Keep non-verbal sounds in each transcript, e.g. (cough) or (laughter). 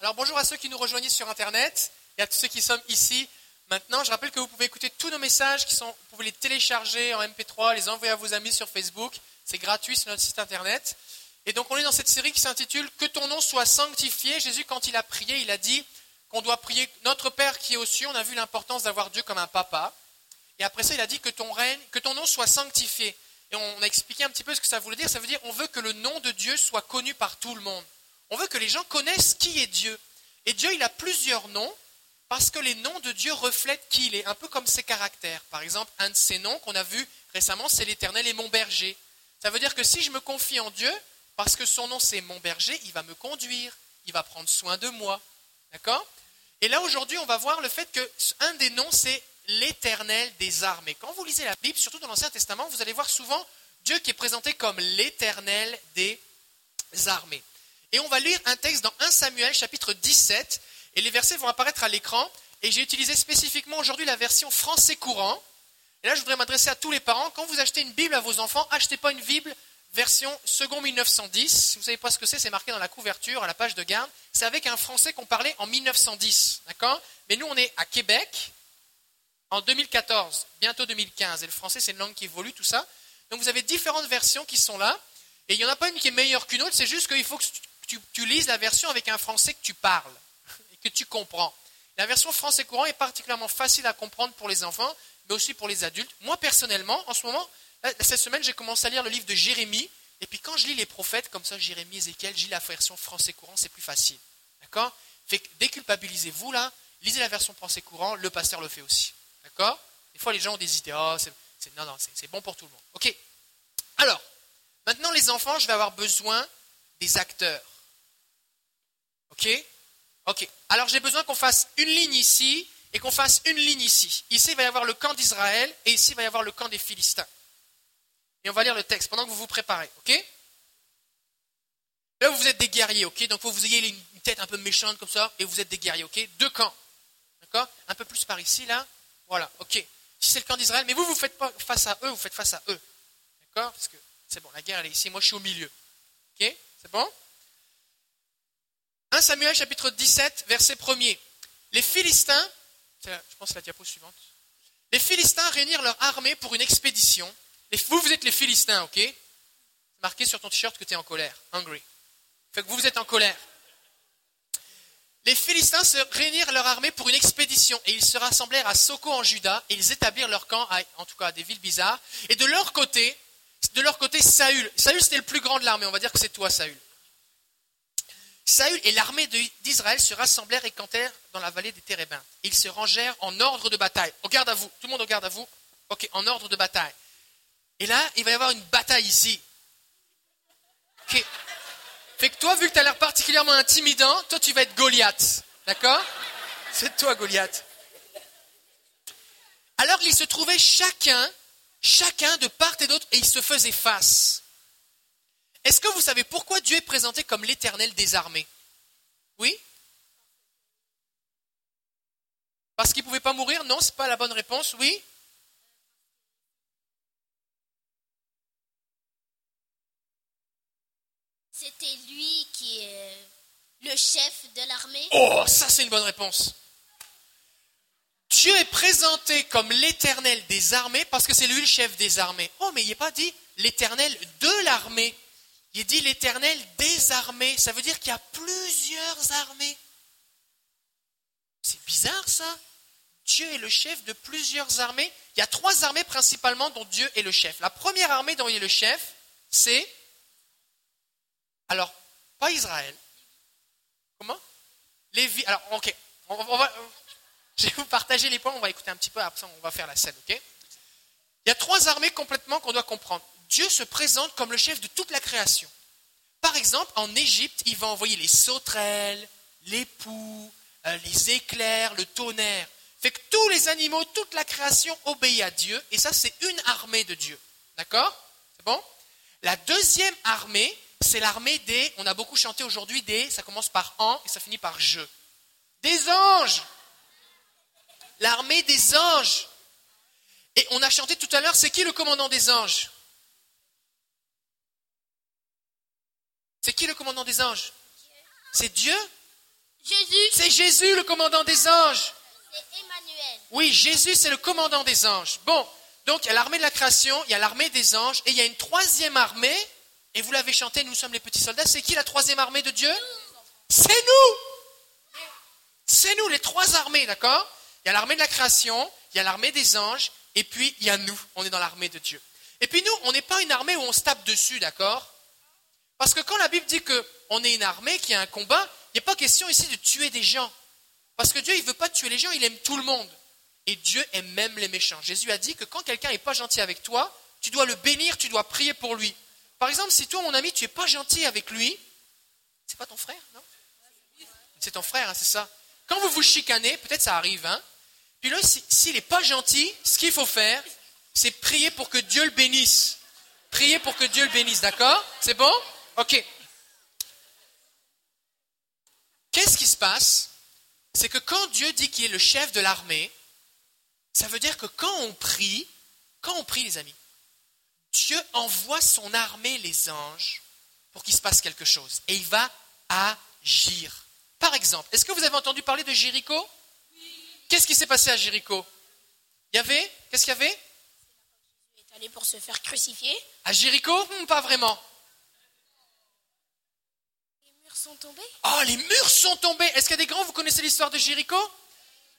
Alors bonjour à ceux qui nous rejoignent sur Internet et à tous ceux qui sont ici maintenant. Je rappelle que vous pouvez écouter tous nos messages, qui sont, vous pouvez les télécharger en MP3, les envoyer à vos amis sur Facebook. C'est gratuit sur notre site Internet. Et donc on est dans cette série qui s'intitule Que ton nom soit sanctifié. Jésus, quand il a prié, il a dit qu'on doit prier notre Père qui est aux cieux. On a vu l'importance d'avoir Dieu comme un papa. Et après ça, il a dit que ton règne, que ton nom soit sanctifié. Et on a expliqué un petit peu ce que ça voulait dire. Ça veut dire on veut que le nom de Dieu soit connu par tout le monde. On veut que les gens connaissent qui est Dieu. Et Dieu, il a plusieurs noms parce que les noms de Dieu reflètent qui il est, un peu comme ses caractères. Par exemple, un de ses noms qu'on a vu récemment, c'est l'Éternel et mon berger. Ça veut dire que si je me confie en Dieu, parce que son nom c'est mon berger, il va me conduire, il va prendre soin de moi. D'accord? Et là, aujourd'hui, on va voir le fait que un des noms, c'est l'Éternel des armées. Quand vous lisez la Bible, surtout dans l'Ancien Testament, vous allez voir souvent Dieu qui est présenté comme l'Éternel des armées. Et on va lire un texte dans 1 Samuel chapitre 17, et les versets vont apparaître à l'écran, et j'ai utilisé spécifiquement aujourd'hui la version français courant. Et là, je voudrais m'adresser à tous les parents. Quand vous achetez une Bible à vos enfants, achetez pas une Bible version second 1910. Si vous savez pas ce que c'est, c'est marqué dans la couverture, à la page de garde. C'est avec un français qu'on parlait en 1910. D'accord? Mais nous, on est à Québec en 2014, bientôt 2015. Et le français, c'est une langue qui évolue, tout ça. Donc vous avez différentes versions qui sont là. Et il n'y en a pas une qui est meilleure qu'une autre, c'est juste qu'il faut que tu, lises la version avec un français que tu parles et que tu comprends. La version français courant est particulièrement facile à comprendre pour les enfants, mais aussi pour les adultes. Moi, personnellement, en ce moment, cette semaine, j'ai commencé à lire le livre de Jérémie. Et puis quand je lis les prophètes, comme ça, Jérémie, Ézéchiel, je la version français courant, c'est plus facile. D'accord? Déculpabilisez-vous là, lisez la version français courant, le pasteur le fait aussi. D'accord? Des fois, les gens ont des idées. Oh, c'est, non, non, c'est bon pour tout le monde. Ok. Alors, maintenant, les enfants, je vais avoir besoin des acteurs. Ok? Ok. Alors j'ai besoin qu'on fasse une ligne ici et qu'on fasse une ligne ici. Ici, il va y avoir le camp d'Israël et ici, il va y avoir le camp des Philistins. Et on va lire le texte pendant que vous vous préparez. Ok? Là, vous êtes des guerriers, ok? Donc, faut que vous ayez une tête un peu méchante comme ça et vous êtes des guerriers, ok? Deux camps. D'accord? Un peu plus par ici, là. Voilà, ok. Si c'est le camp d'Israël, mais vous, vous faites pas face à eux, vous faites face à eux. D'accord? Parce que c'est bon, la guerre, elle est ici. Moi, je suis au milieu. Ok? C'est bon? 1 Samuel chapitre 17, verset 1er. Les Philistins, je pense la diapo suivante. Les Philistins réunirent leur armée pour une expédition. Vous, vous êtes les Philistins, ok? Marqué sur ton t-shirt que tu es en colère, hungry. Fait que vous, vous êtes en colère. Les Philistins se réunirent leur armée pour une expédition et ils se rassemblèrent à Soko en Juda et ils établirent leur camp, en tout cas à des villes bizarres. Et de leur côté, de leur côté, Saül. Saül, c'était le plus grand de l'armée. On va dire que c'est toi, Saül. Saül et l'armée d'Israël se rassemblèrent et cantèrent dans la vallée des Térébins. Ils se rangèrent en ordre de bataille. Regarde à vous. Tout le monde regarde à vous. Ok, en ordre de bataille. Et là, il va y avoir une bataille ici. Ok. Fait que toi, vu que tu as l'air particulièrement intimidant, toi, tu vas être Goliath. D'accord? C'est toi, Goliath. Alors qu'ils se trouvaient chacun, chacun de part et d'autre, et ils se faisaient face. Est-ce que vous savez pourquoi Dieu est présenté comme l'éternel des armées? Oui? Parce qu'il ne pouvait pas mourir? Non, ce n'est pas la bonne réponse. Oui? C'était lui qui est le chef de l'armée? Oh, ça c'est une bonne réponse. Dieu est présenté comme l'éternel des armées parce que c'est lui le chef des armées. Oh, mais il n'est pas dit l'éternel de l'armée. Il dit l'éternel des. Ça veut dire qu'il y a plusieurs armées. C'est bizarre ça. Dieu est le chef de plusieurs armées. Il y a trois armées principalement dont Dieu est le chef. La première armée dont il est le chef, c'est... Alors, pas Israël. Comment? Lévi. Alors, ok. On, je vais vous partager les points, on va écouter un petit peu, après on va faire la scène, ok? Il y a trois armées complètement qu'on doit comprendre. Dieu se présente comme le chef de toute la création. Par exemple, en Égypte, il va envoyer les sauterelles, les poux, euh, les éclairs, le tonnerre. Fait que tous les animaux, toute la création obéit à Dieu, et ça, c'est une armée de Dieu. D'accord? C'est bon? La deuxième armée, c'est l'armée des, on a beaucoup chanté aujourd'hui des, ça commence par en et ça finit par je. Des anges L'armée des anges. Et on a chanté tout à l'heure, c'est qui le commandant des anges? C'est qui le commandant des anges? C'est Dieu? Jésus, C'est Jésus le commandant des anges. c'est Emmanuel. Oui, Jésus, c'est le commandant des anges. Bon, donc il y a l'armée de la création, il y a l'armée des anges, et il y a une troisième armée, et vous l'avez chanté, nous sommes les petits soldats. C'est qui la troisième armée de Dieu? C'est nous C'est nous, les trois armées, d'accord? Il y a l'armée de la création, il y a l'armée des anges, et puis il y a nous, on est dans l'armée de Dieu. Et puis nous, on n'est pas une armée où on se tape dessus, d'accord? Parce que quand la Bible dit qu'on est une armée, qu'il y a un combat, il n'est pas question ici de tuer des gens. Parce que Dieu, il ne veut pas tuer les gens, il aime tout le monde. Et Dieu aime même les méchants. Jésus a dit que quand quelqu'un n'est pas gentil avec toi, tu dois le bénir, tu dois prier pour lui. Par exemple, si toi, mon ami, tu n'es pas gentil avec lui, c'est pas ton frère, non? C'est ton frère, hein, c'est ça. Quand vous vous chicanez, peut-être ça arrive, hein Puis là, si- s'il n'est pas gentil, ce qu'il faut faire, c'est prier pour que Dieu le bénisse. Prier pour que Dieu le bénisse, d'accord? C'est bon? Ok. Qu'est-ce qui se passe? C'est que quand Dieu dit qu'il est le chef de l'armée, ça veut dire que quand on prie, quand on prie les amis, Dieu envoie son armée, les anges, pour qu'il se passe quelque chose. Et il va agir. Par exemple, est-ce que vous avez entendu parler de Jéricho? Qu'est-ce qui s'est passé à Jéricho? Il y avait Qu'est-ce qu'il y avait? Il est allé pour se faire crucifier. À Jéricho? Hmm, Pas vraiment. Oh, les murs sont tombés. Est-ce qu'il y a des grands Vous connaissez l'histoire de Jéricho?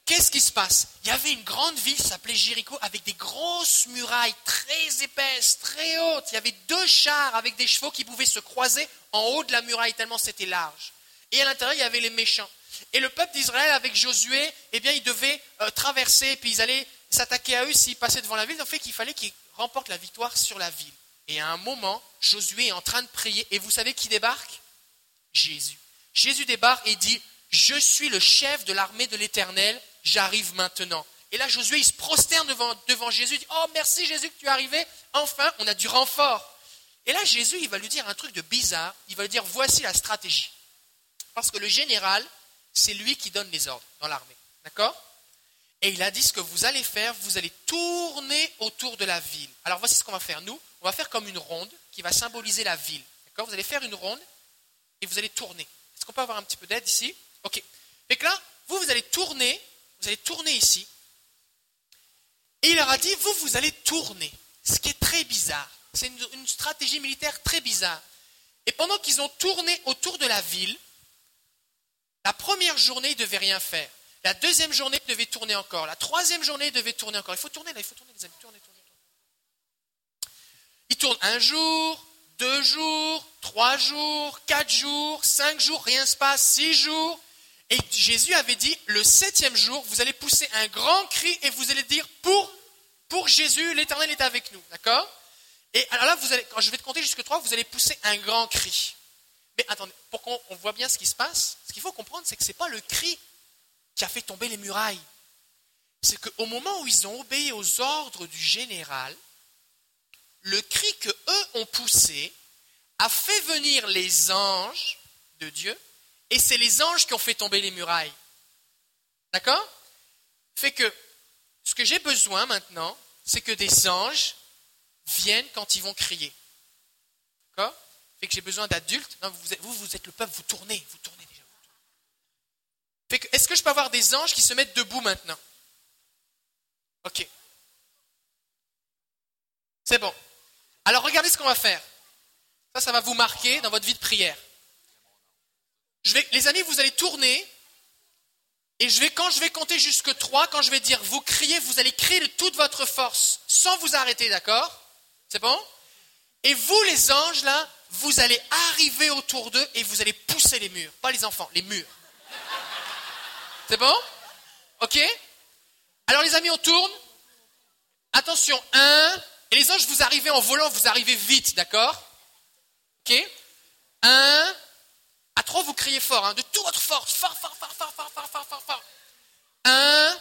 Qu'est-ce qui se passe? Il y avait une grande ville s'appelait Jéricho avec des grosses murailles très épaisses, très hautes. Il y avait deux chars avec des chevaux qui pouvaient se croiser en haut de la muraille tellement c'était large. Et à l'intérieur, il y avait les méchants. Et le peuple d'Israël avec Josué, eh bien, ils devaient euh, traverser, puis ils allaient s'attaquer à eux s'ils passaient devant la ville. En fait, qu'il fallait qu'ils remportent la victoire sur la ville. Et à un moment, Josué est en train de prier. Et vous savez qui débarque? Jésus. Jésus débarque et dit, je suis le chef de l'armée de l'Éternel, j'arrive maintenant. Et là, Josué, il se prosterne devant, Jésus, dit, oh merci Jésus que tu es arrivé, enfin, on a du renfort. Et là, Jésus, il va lui dire un truc de bizarre, il va lui dire, voici la stratégie. Parce que le général, c'est lui qui donne les ordres dans l'armée. D'accord? Et il a dit ce que vous allez faire, vous allez tourner autour de la ville. Alors voici ce qu'on va faire. Nous, on va faire comme une ronde qui va symboliser la ville. D'accord? Vous allez faire une ronde et vous allez tourner. Est-ce qu'on peut avoir un petit peu d'aide ici? Ok. Et que là, vous, vous allez tourner, vous allez tourner ici. Et il leur a dit, vous, vous allez tourner. Ce qui est très bizarre. C'est une, stratégie militaire très bizarre. Et pendant qu'ils ont tourné autour de la ville, la première journée, ils ne devaient rien faire. La deuxième journée, ils devaient tourner encore. La troisième journée, ils devaient tourner encore. Il faut tourner là, il faut tourner les amis. Tournez, tournez, tournez. Ils tournent un jour, deux jours, trois jours, quatre jours, cinq jours, rien ne se passe, six jours. Et Jésus avait dit, le septième jour, vous allez pousser un grand cri et vous allez dire, pour, pour Jésus, l'Éternel est avec nous. D'accord? Et alors là, vous allez, quand je vais te compter jusqu'à trois, vous allez pousser un grand cri. Mais attendez, pour qu'on on voit bien ce qui se passe, ce qu'il faut comprendre, c'est que ce n'est pas le cri qui a fait tomber les murailles. C'est qu'au moment où ils ont obéi aux ordres du général, le cri que eux ont poussé a fait venir les anges de Dieu, et c'est les anges qui ont fait tomber les murailles. D'accord? Fait que ce que j'ai besoin maintenant, c'est que des anges viennent quand ils vont crier. D'accord? Fait que j'ai besoin d'adultes. Non, vous, vous, êtes le peuple, vous tournez, vous tournez déjà. est-ce que je peux avoir des anges qui se mettent debout maintenant? Ok. C'est bon. Alors regardez ce qu'on va faire. Ça, ça va vous marquer dans votre vie de prière. Les amis, vous allez tourner. Et je vais, quand je vais compter jusque 3, quand je vais dire vous criez, vous allez crier de toute votre force, sans vous arrêter, d'accord? C'est bon? Et vous, les anges, là, vous allez arriver autour d'eux et vous allez pousser les murs. Pas les enfants, les murs. C'est bon? Ok? Alors les amis, on tourne. Attention, 1. Et les anges, vous arrivez en volant, vous arrivez vite, d'accord Ok 1. À 3, vous criez fort, hein, de toute votre force. Fort, fort, fort, fort, fort, fort, fort, fort, fort. 1,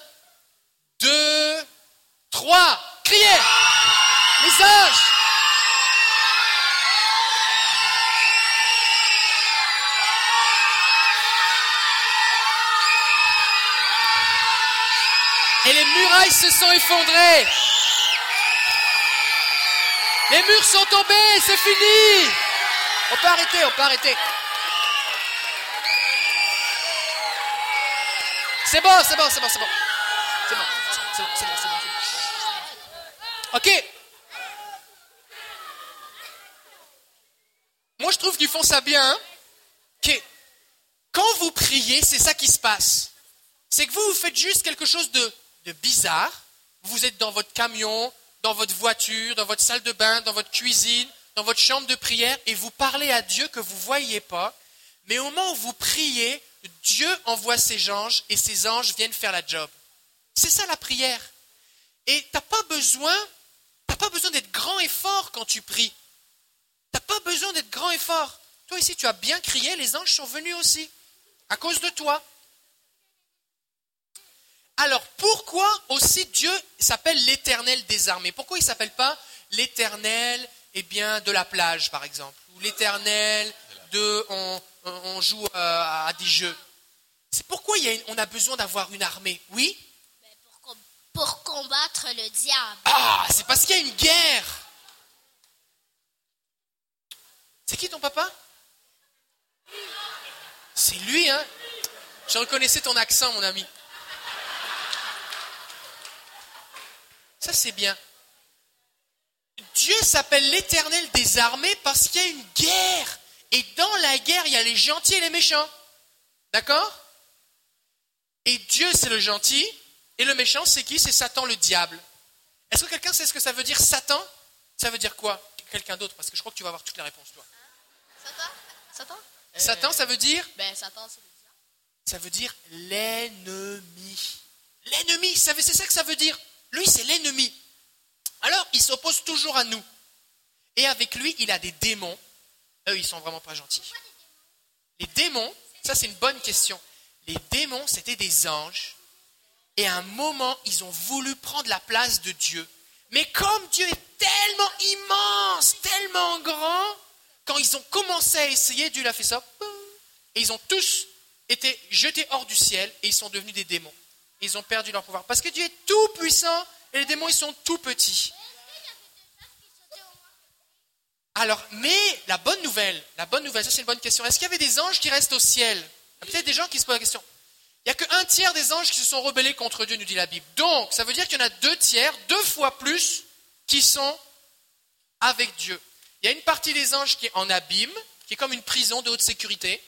2, 3. Criez Les anges Et les murailles se sont effondrées. Les murs sont tombés, c'est fini. On peut arrêter, on peut arrêter. C'est bon, c'est bon, c'est bon, c'est bon. C'est bon, c'est bon, c'est bon, c'est bon. Ok. Moi, je trouve qu'ils font ça bien. Hein. Quand vous priez, c'est ça qui se passe. C'est que vous, vous faites juste quelque chose de, de bizarre. Vous êtes dans votre camion, dans votre voiture, dans votre salle de bain, dans votre cuisine, dans votre chambre de prière, et vous parlez à Dieu que vous ne voyez pas. Mais au moment où vous priez, Dieu envoie ses anges et ses anges viennent faire la job. C'est ça la prière. Et tu n'as pas besoin, t'as pas besoin d'être grand et fort quand tu pries. Tu n'as pas besoin d'être grand et fort. Toi ici, tu as bien crié, les anges sont venus aussi, à cause de toi. Alors pourquoi aussi Dieu s'appelle l'éternel des armées? Pourquoi il ne s'appelle pas l'éternel eh bien, de la plage, par exemple? Ou l'éternel de on, joue euh, à des jeux? C'est pourquoi on a besoin d'avoir une armée Oui? Ben, pour, combattre le diable. Ah, c'est parce qu'il y a une guerre. C'est qui ton papa? C'est lui, hein? Je reconnaissais ton accent, mon ami. Ça, c'est bien. Dieu s'appelle l'éternel des armées parce qu'il y a une guerre. Et dans la guerre, il y a les gentils et les méchants. D'accord? Et Dieu, c'est le gentil. Et le méchant, c'est qui? C'est Satan, le diable. Est-ce que quelqu'un sait ce que ça veut dire Satan? Ça veut dire quoi? Quelqu'un d'autre, parce que je crois que tu vas avoir toutes les réponses, toi. Satan? Satan? Satan, ça veut dire? Ben, Satan, c'est le diable. Ça veut dire l'ennemi. L'ennemi, c'est ça que ça veut dire. Lui, c'est l'ennemi. Alors, il s'oppose toujours à nous. Et avec lui, il a des démons. Eux, ils sont vraiment pas gentils. Les démons, ça c'est une bonne question. Les démons, c'était des anges. Et à un moment, ils ont voulu prendre la place de Dieu. Mais comme Dieu est tellement immense, tellement grand, quand ils ont commencé à essayer, Dieu l'a fait ça. Et ils ont tous été jetés hors du ciel et ils sont devenus des démons. Ils ont perdu leur pouvoir. Parce que Dieu est tout puissant et les démons, ils sont tout petits. Alors, mais la bonne nouvelle, la bonne nouvelle, ça c'est une bonne question. Est-ce qu'il y avait des anges qui restent au ciel? Il peut-être des gens qui se posent la question. Il n'y a qu'un tiers des anges qui se sont rebellés contre Dieu, nous dit la Bible. Donc, ça veut dire qu'il y en a deux tiers, deux fois plus, qui sont avec Dieu. Il y a une partie des anges qui est en abîme, qui est comme une prison de haute sécurité.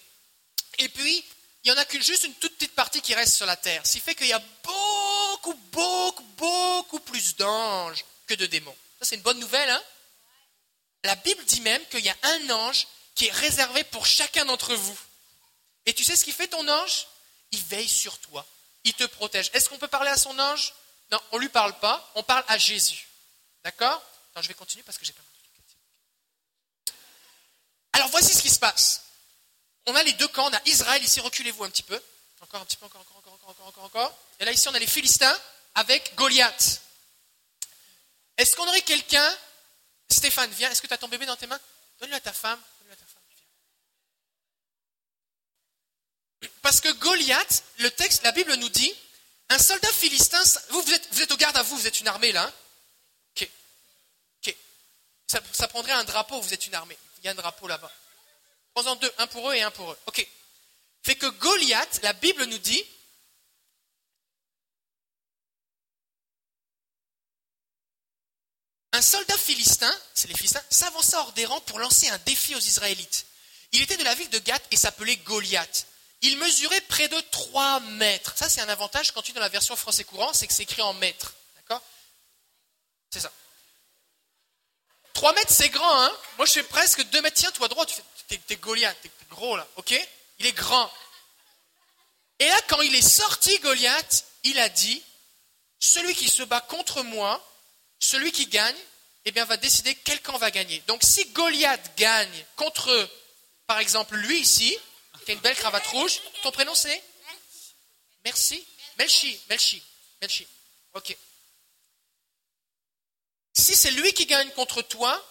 Et puis, il y en a qu'une juste une toute petite partie qui reste sur la terre. Ce qui fait qu'il y a beaucoup, beaucoup, beaucoup plus d'anges que de démons. Ça, c'est une bonne nouvelle, hein? La Bible dit même qu'il y a un ange qui est réservé pour chacun d'entre vous. Et tu sais ce qu'il fait, ton ange? Il veille sur toi. Il te protège. Est-ce qu'on peut parler à son ange? Non, on ne lui parle pas. On parle à Jésus. D'accord? Je vais continuer parce que j'ai pas Alors, voici ce qui se passe on a les deux camps, on a Israël, ici reculez-vous un petit peu, encore un petit peu, encore, encore, encore, encore, encore, encore. Et là ici on a les Philistins avec Goliath. Est-ce qu'on aurait quelqu'un, Stéphane, viens, est-ce que tu as ton bébé dans tes mains? Donne-le à ta femme. Donne-le à ta femme. Parce que Goliath, le texte, la Bible nous dit, un soldat philistin, vous, vous êtes, vous êtes au garde à vous, vous êtes une armée là. Hein ok. Ok. Ça, ça prendrait un drapeau, vous êtes une armée. Il y a un drapeau là-bas. Prends-en deux, un pour eux et un pour eux. Ok. Fait que Goliath, la Bible nous dit, un soldat philistin, c'est les Philistins, s'avança hors des rangs pour lancer un défi aux Israélites. Il était de la ville de Gath et s'appelait Goliath. Il mesurait près de 3 mètres. Ça, c'est un avantage quand tu es dans la version français courant, c'est que c'est écrit en mètres. D'accord? C'est ça. 3 mètres, c'est grand, hein? Moi, je fais presque 2 mètres. Tiens, toi, droit, tu fais t'es Goliath, t'es gros là, ok? Il est grand. Et là, quand il est sorti, Goliath, il a dit, celui qui se bat contre moi, celui qui gagne, eh bien, va décider quel camp va gagner. Donc, si Goliath gagne contre, par exemple, lui ici, qui a une belle cravate rouge, ton prénom c'est? Merci. Melchi, Melchi, Melchi. Ok. Si c'est lui qui gagne contre toi,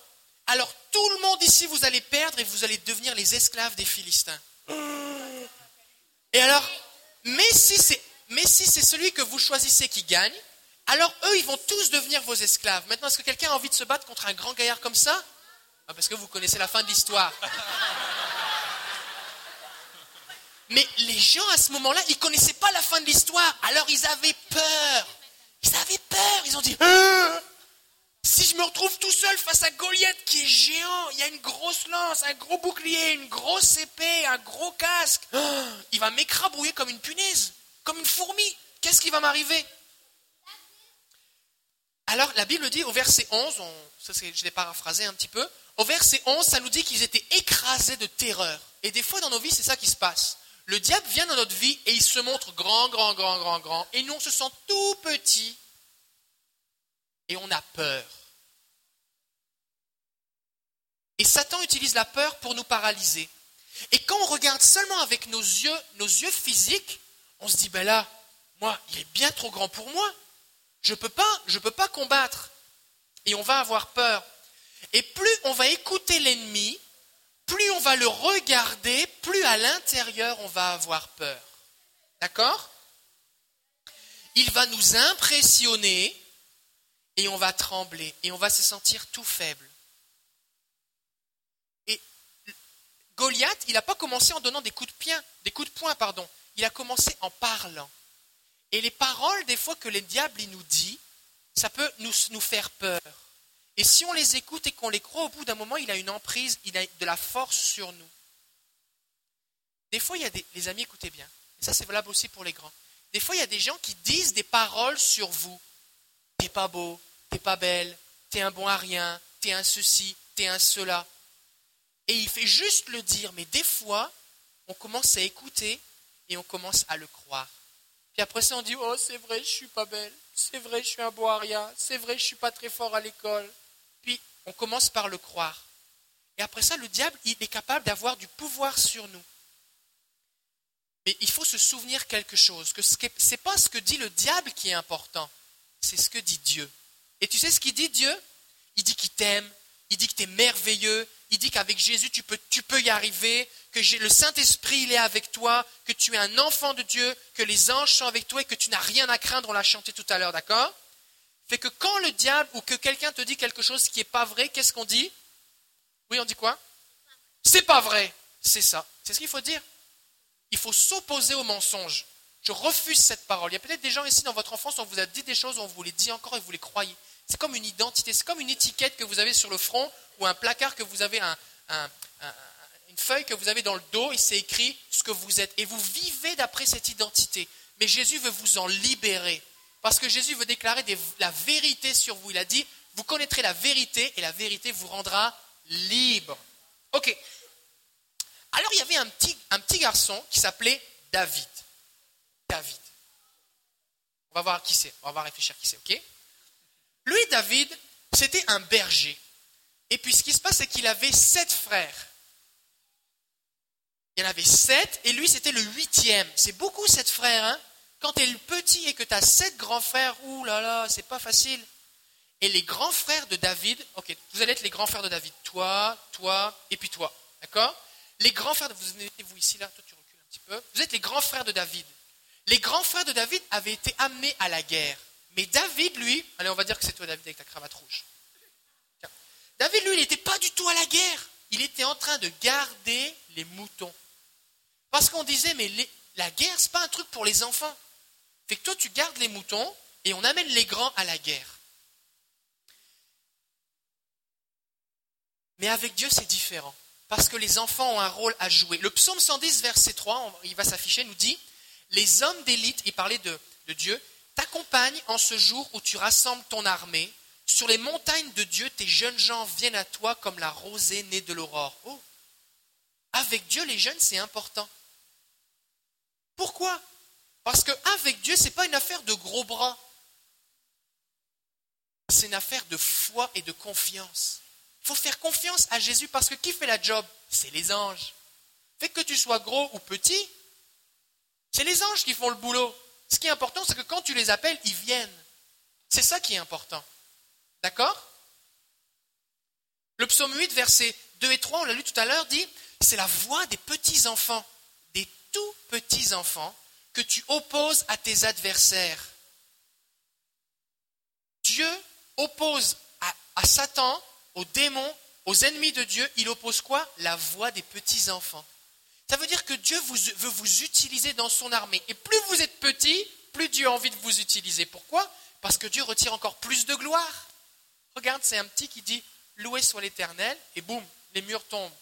alors tout le monde ici, vous allez perdre et vous allez devenir les esclaves des Philistins. Et alors, mais si c'est, celui que vous choisissez qui gagne, alors eux, ils vont tous devenir vos esclaves. Maintenant, est-ce que quelqu'un a envie de se battre contre un grand gaillard comme ça? Ah, Parce que vous connaissez la fin de l'histoire. (laughs) Mais les gens à ce moment-là, ils connaissaient pas la fin de l'histoire. Alors ils avaient peur. Ils avaient peur. Ils ont dit, Ah si je me retrouve tout seul face à Goliath qui est géant, il y a une grosse lance, un gros bouclier, une grosse épée, un gros casque, (gasps) il va m'écrabouiller comme une punaise, comme une fourmi. Qu'est-ce qui va m'arriver? Alors la Bible dit au verset 11, ça je l'ai paraphrasé un petit peu, au verset 11, ça nous dit qu'ils étaient écrasés de terreur. Et des fois dans nos vies, c'est ça qui se passe. Le diable vient dans notre vie et il se montre grand, grand, grand, grand, grand. Et nous, on se sent tout petit. Et on a peur. Et Satan utilise la peur pour nous paralyser. Et quand on regarde seulement avec nos yeux, nos yeux physiques, on se dit, ben là, moi, il est bien trop grand pour moi. Je ne peux pas, je peux pas combattre. Et on va avoir peur. Et plus on va écouter l'ennemi, plus on va le regarder, plus à l'intérieur on va avoir peur. D'accord? Il va nous impressionner et on va trembler et on va se sentir tout faible. Et Goliath, il n'a pas commencé en donnant des coups de poing, des coups de poing, pardon. Il a commencé en parlant. Et les paroles, des fois que le diable nous dit, ça peut nous, nous faire peur. Et si on les écoute et qu'on les croit, au bout d'un moment, il a une emprise, il a de la force sur nous. Des fois, il y a des... Les amis, écoutez bien. Et ça, c'est valable aussi pour les grands. Des fois, il y a des gens qui disent des paroles sur vous. T'es pas beau, t'es pas belle, t'es un bon à rien, t'es un ceci, t'es un cela. Et il fait juste le dire, mais des fois, on commence à écouter et on commence à le croire. Puis après ça, on dit, oh, c'est vrai, je suis pas belle, c'est vrai, je suis un bon à rien, c'est vrai, je suis pas très fort à l'école, on commence par le croire. Et après ça, le diable, il est capable d'avoir du pouvoir sur nous. Mais il faut se souvenir quelque chose, que ce n'est pas ce que dit le diable qui est important, c'est ce que dit Dieu. Et tu sais ce qu'il dit Dieu? Il dit qu'il t'aime, il dit que tu es merveilleux, il dit qu'avec Jésus tu peux, y arriver, que le Saint-Esprit il est avec toi, que tu es un enfant de Dieu, que les anges sont avec toi et que tu n'as rien à craindre, on l'a chanté tout à l'heure, d'accord? Fait que quand le diable ou que quelqu'un te dit quelque chose qui n'est pas vrai, qu'est-ce qu'on dit? Oui, on dit quoi? C'est pas vrai. C'est ça. C'est ce qu'il faut dire. Il faut s'opposer au mensonge. Je refuse cette parole. Il y a peut-être des gens ici dans votre enfance, on vous a dit des choses, on vous les dit encore et vous les croyez. C'est comme une identité, c'est comme une étiquette que vous avez sur le front ou un placard que vous avez, une feuille que vous avez dans le dos et c'est écrit ce que vous êtes. Et vous vivez d'après cette identité. Mais Jésus veut vous en libérer. Parce que Jésus veut déclarer la vérité sur vous. Il a dit, vous connaîtrez la vérité et la vérité vous rendra libre. Ok. Alors il y avait un petit, un petit garçon qui s'appelait David. David. On va voir qui c'est. On va réfléchir qui c'est, ok? Lui, David, c'était un berger. Et puis ce qui se passe, c'est qu'il avait sept frères. Il y en avait sept, et lui, c'était le huitième. C'est beaucoup, sept frères, hein quand tu es petit et que tu as sept grands frères, ouh là là, c'est pas facile. Et les grands frères de David, ok, vous allez être les grands frères de David, toi, toi, et puis toi, d'accord? Les grands frères, vous mettez-vous ici là, toi tu recules un petit peu. Vous êtes les grands frères de David. Les grands frères de David avaient été amenés à la guerre. Mais David, lui, allez, on va dire que c'est toi David avec ta cravate rouge. David, lui, il n'était pas du tout à la guerre. Il était en train de garder les moutons. Parce qu'on disait, mais la guerre, ce n'est pas un truc pour les enfants. Fait que toi, tu gardes les moutons et on amène les grands à la guerre. Mais avec Dieu, c'est différent. Parce que les enfants ont un rôle à jouer. Le psaume 110, verset 3, il va s'afficher, nous dit Les hommes d'élite, il parlait de Dieu, t'accompagnent en ce jour où tu rassembles ton armée. Sur les montagnes de Dieu, tes jeunes gens viennent à toi comme la rosée née de l'aurore. Oh Avec Dieu, les jeunes, c'est important. Pourquoi? Parce qu'avec Dieu, ce n'est pas une affaire de gros bras. C'est une affaire de foi et de confiance. Il faut faire confiance à Jésus parce que qui fait la job? C'est les anges. Fait que tu sois gros ou petit, c'est les anges qui font le boulot. Ce qui est important, c'est que quand tu les appelles, ils viennent. C'est ça qui est important. D'accord? Le psaume 8, versets 2 et 3, on l'a lu tout à l'heure, dit, c'est la voix des petits enfants, des tout petits enfants que tu opposes à tes adversaires. Dieu oppose à, Satan, aux démons, aux ennemis de Dieu, il oppose quoi? La voix des petits-enfants. Ça veut dire que Dieu veut vous utiliser dans son armée. Et plus vous êtes petit, plus Dieu a envie de vous utiliser. Pourquoi? Parce que Dieu retire encore plus de gloire. Regarde, c'est un petit qui dit Loué soit l'Éternel, et boum, les murs tombent.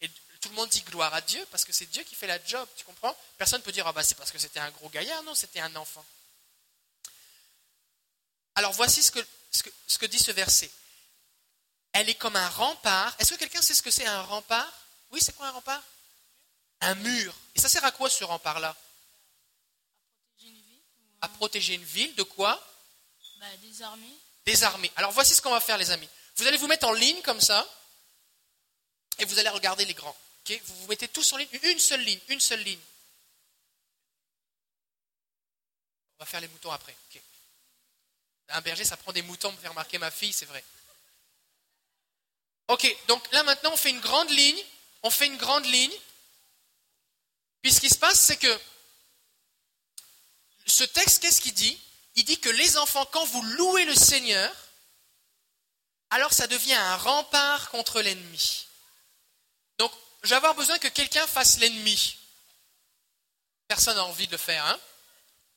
Et tout le monde dit gloire à Dieu parce que c'est Dieu qui fait la job, tu comprends? Personne ne peut dire ah bah c'est parce que c'était un gros gaillard, non, c'était un enfant. Alors voici ce que, ce que dit ce verset. Elle est comme un rempart. Est-ce que quelqu'un sait ce que c'est un rempart? Oui, c'est quoi un rempart? Un mur. Et ça sert à quoi ce rempart-là À protéger une ville de quoi bah, Des armées. Des armées. Alors voici ce qu'on va faire les amis. Vous allez vous mettre en ligne comme ça et vous allez regarder les grands. vous vous mettez tous en ligne, une seule ligne, une seule ligne. On va faire les moutons après. Un berger, ça prend des moutons pour faire marquer ma fille, c'est vrai. Ok, donc là maintenant on fait une grande ligne, on fait une grande ligne. Puis ce qui se passe, c'est que ce texte, qu'est-ce qu'il dit? Il dit que les enfants, quand vous louez le Seigneur, alors ça devient un rempart contre l'ennemi. Donc, je vais avoir besoin que quelqu'un fasse l'ennemi. Personne n'a envie de le faire, hein?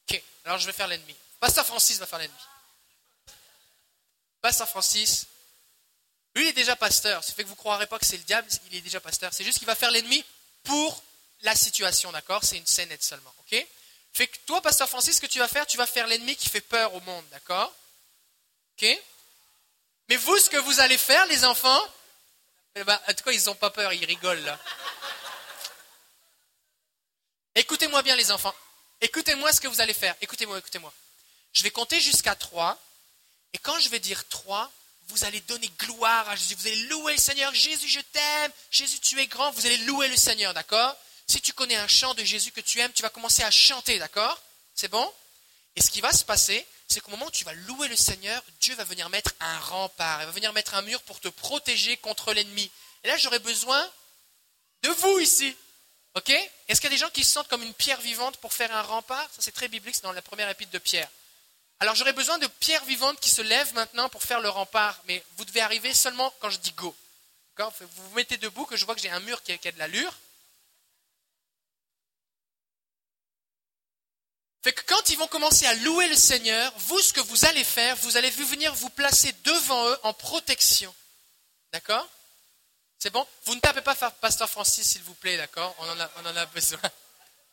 Ok, alors je vais faire l'ennemi. Pasteur Francis va faire l'ennemi. Pasteur Francis, lui, il est déjà pasteur. Ça fait que vous ne croirez pas que c'est le diable, il est déjà pasteur. C'est juste qu'il va faire l'ennemi pour la situation, d'accord C'est une scène seulement, ok? Fait que toi, pasteur Francis, ce que tu vas faire, tu vas faire l'ennemi qui fait peur au monde, d'accord? Ok? Mais vous, ce que vous allez faire, les enfants, eh ben, en tout cas, ils n'ont pas peur, ils rigolent. Écoutez-moi bien, les enfants. Écoutez-moi ce que vous allez faire. Écoutez-moi, écoutez-moi. Je vais compter jusqu'à 3. Et quand je vais dire 3, vous allez donner gloire à Jésus. Vous allez louer le Seigneur. Jésus, je t'aime. Jésus, tu es grand. Vous allez louer le Seigneur, d'accord? Si tu connais un chant de Jésus que tu aimes, tu vas commencer à chanter, d'accord? C'est bon? Et ce qui va se passer, c'est qu'au moment où tu vas louer le Seigneur, Dieu va venir mettre un rempart. Il va venir mettre un mur pour te protéger contre l'ennemi. Et là, j'aurai besoin de vous ici. Ok? Est-ce qu'il y a des gens qui se sentent comme une pierre vivante pour faire un rempart? Ça, c'est très biblique, c'est dans la première épître de Pierre. Alors j'aurais besoin de pierres vivantes qui se lèvent maintenant pour faire le rempart, mais vous devez arriver seulement quand je dis go. Vous vous mettez debout, que je vois que j'ai un mur qui a, de l'allure. Fait que quand ils vont commencer à louer le Seigneur, vous, ce que vous allez faire, vous allez venir vous placer devant eux en protection. D'accord? C'est bon? Vous ne tapez pas Pasteur Francis, s'il vous plaît, d'accord? On, on, en a besoin.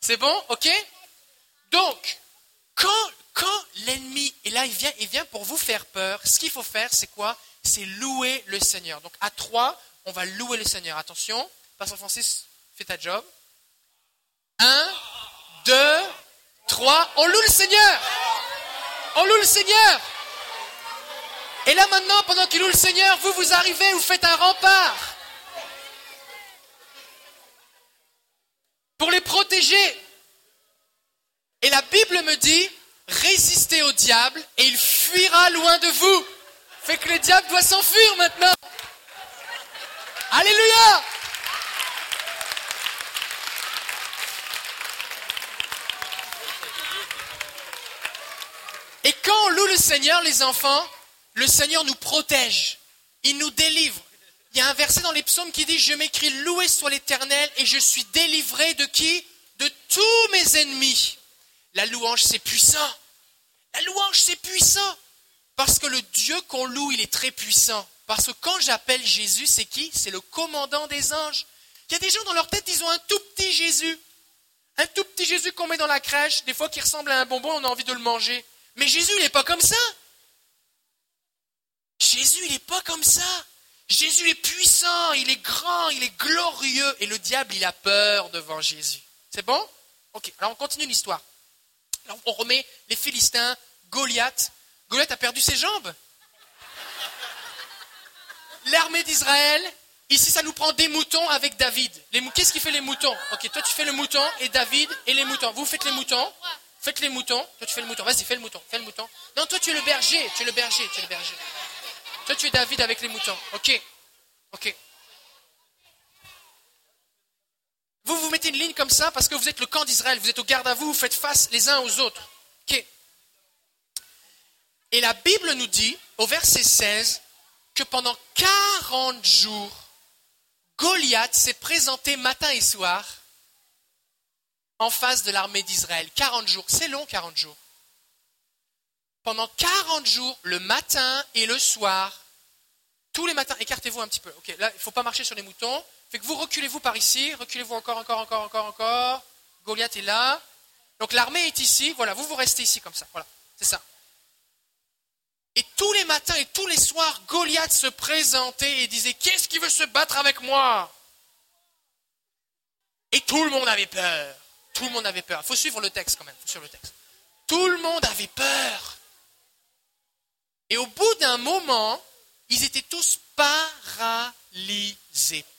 C'est bon? Ok? Donc, quand, quand l'ennemi est là, il vient, il vient pour vous faire peur, ce qu'il faut faire, c'est quoi? C'est louer le Seigneur. Donc à trois, on va louer le Seigneur. Attention, Pasteur Francis, fais ta job. Un, deux, trois, on loue le Seigneur On loue le Seigneur Et là maintenant, pendant qu'il loue le Seigneur, vous, vous arrivez, vous faites un rempart. Pour les protéger. Et la Bible me dit, résistez au diable et il fuira loin de vous. Fait que le diable doit s'enfuir maintenant. Alléluia Et quand on loue le Seigneur, les enfants, le Seigneur nous protège. Il nous délivre. Il y a un verset dans les psaumes qui dit, je m'écris, loué soit l'Éternel et je suis délivré de qui? De tous mes ennemis. La louange, c'est puissant. La louange, c'est puissant. Parce que le Dieu qu'on loue, il est très puissant. Parce que quand j'appelle Jésus, c'est qui? C'est le commandant des anges. Il y a des gens dans leur tête, ils ont un tout petit Jésus. Un tout petit Jésus qu'on met dans la crèche, des fois qui ressemble à un bonbon, on a envie de le manger. Mais Jésus, il n'est pas comme ça. Jésus, il n'est pas comme ça. Jésus est puissant, il est grand, il est glorieux. Et le diable, il a peur devant Jésus. C'est bon? Ok, alors on continue l'histoire on remet les Philistins, Goliath. Goliath a perdu ses jambes. L'armée d'Israël, ici ça nous prend des moutons avec David. Qu'est-ce qui fait les moutons? Ok, toi tu fais le mouton et David et les moutons. Vous faites les moutons. Faites les moutons. Toi tu fais le mouton. Vas-y, fais le mouton. Fais le mouton. Non, toi tu es le berger. Tu es le berger. Tu es le berger. Toi tu es David avec les moutons. Ok. Ok. Vous vous mettez une ligne comme ça parce que vous êtes le camp d'Israël, vous êtes au garde à vous, vous faites face les uns aux autres. Et la Bible nous dit, au verset 16, que pendant 40 jours, Goliath s'est présenté matin et soir en face de l'armée d'Israël. 40 jours. C'est long, 40 jours. Pendant 40 jours, le matin et le soir, tous les matins, écartez-vous un petit peu. Ok, là, il ne faut pas marcher sur les moutons. Fait que vous reculez-vous par ici, reculez-vous encore, encore, encore, encore, encore. Goliath est là. Donc l'armée est ici. Voilà, vous vous restez ici comme ça. Voilà, c'est ça. Et tous les matins et tous les soirs, Goliath se présentait et disait Qu'est-ce qui veut se battre avec moi? Et tout le monde avait peur. Tout le monde avait peur. Il faut suivre le texte quand même. Faut le texte. Tout le monde avait peur. Et au bout d'un moment, ils étaient tous paralysés.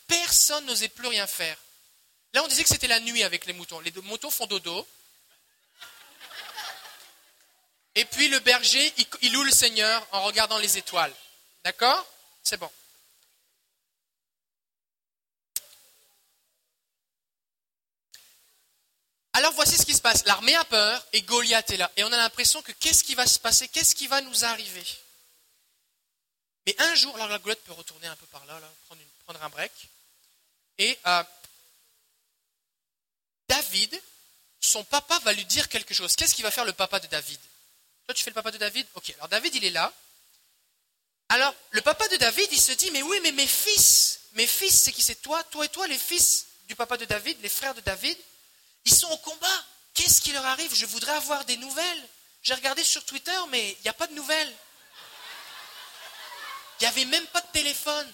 Personne n'osait plus rien faire. Là, on disait que c'était la nuit avec les moutons. Les moutons font dodo. Et puis le berger, il, loue le Seigneur en regardant les étoiles. D'accord? C'est bon. Alors voici ce qui se passe. L'armée a peur et Goliath est là. Et on a l'impression que qu'est-ce qui va se passer? Qu'est-ce qui va nous arriver? Mais un jour, alors la Goliath peut retourner un peu par là, prendre, un break. Et euh, David, son papa va lui dire quelque chose. Qu'est-ce qu'il va faire le papa de David? Toi, tu fais le papa de David? Ok. Alors David, il est là. Alors, le papa de David, il se dit, mais oui, mais mes fils, mes fils, c'est qui? C'est toi, toi et toi, les fils du papa de David, les frères de David, ils sont au combat. Qu'est-ce qui leur arrive? Je voudrais avoir des nouvelles. J'ai regardé sur Twitter, mais il n'y a pas de nouvelles. Il n'y avait même pas de téléphone.